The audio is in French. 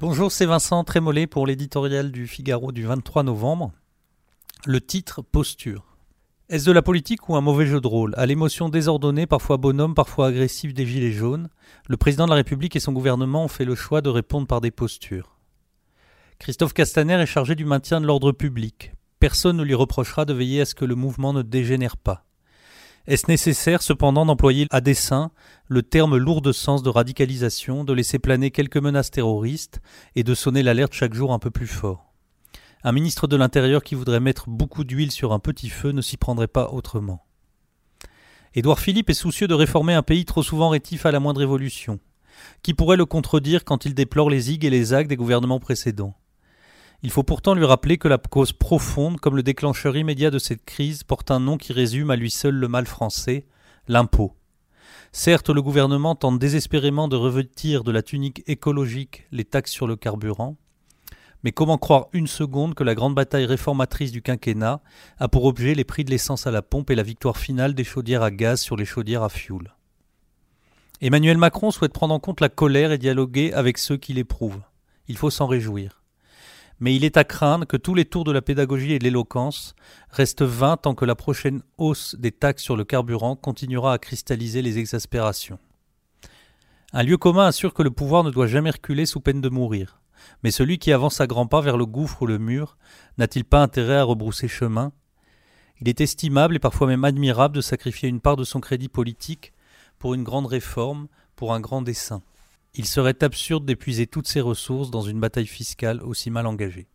Bonjour, c'est Vincent Trémollet pour l'éditorial du Figaro du 23 novembre. Le titre Posture. Est-ce de la politique ou un mauvais jeu de rôle? À l'émotion désordonnée, parfois bonhomme, parfois agressive des Gilets jaunes, le président de la République et son gouvernement ont fait le choix de répondre par des postures. Christophe Castaner est chargé du maintien de l'ordre public. Personne ne lui reprochera de veiller à ce que le mouvement ne dégénère pas. Est-ce nécessaire cependant d'employer à dessein le terme lourd de sens de radicalisation, de laisser planer quelques menaces terroristes et de sonner l'alerte chaque jour un peu plus fort? Un ministre de l'Intérieur qui voudrait mettre beaucoup d'huile sur un petit feu ne s'y prendrait pas autrement. Édouard Philippe est soucieux de réformer un pays trop souvent rétif à la moindre évolution. Qui pourrait le contredire quand il déplore les zigues et les actes des gouvernements précédents? Il faut pourtant lui rappeler que la cause profonde, comme le déclencheur immédiat de cette crise, porte un nom qui résume à lui seul le mal français, l'impôt. Certes, le gouvernement tente désespérément de revêtir de la tunique écologique les taxes sur le carburant, mais comment croire une seconde que la grande bataille réformatrice du quinquennat a pour objet les prix de l'essence à la pompe et la victoire finale des chaudières à gaz sur les chaudières à fioul Emmanuel Macron souhaite prendre en compte la colère et dialoguer avec ceux qui l'éprouvent. Il faut s'en réjouir mais il est à craindre que tous les tours de la pédagogie et de l'éloquence restent vains tant que la prochaine hausse des taxes sur le carburant continuera à cristalliser les exaspérations. Un lieu commun assure que le pouvoir ne doit jamais reculer sous peine de mourir. Mais celui qui avance à grands pas vers le gouffre ou le mur n'a-t-il pas intérêt à rebrousser chemin? Il est estimable et parfois même admirable de sacrifier une part de son crédit politique pour une grande réforme, pour un grand dessein. Il serait absurde d'épuiser toutes ses ressources dans une bataille fiscale aussi mal engagée.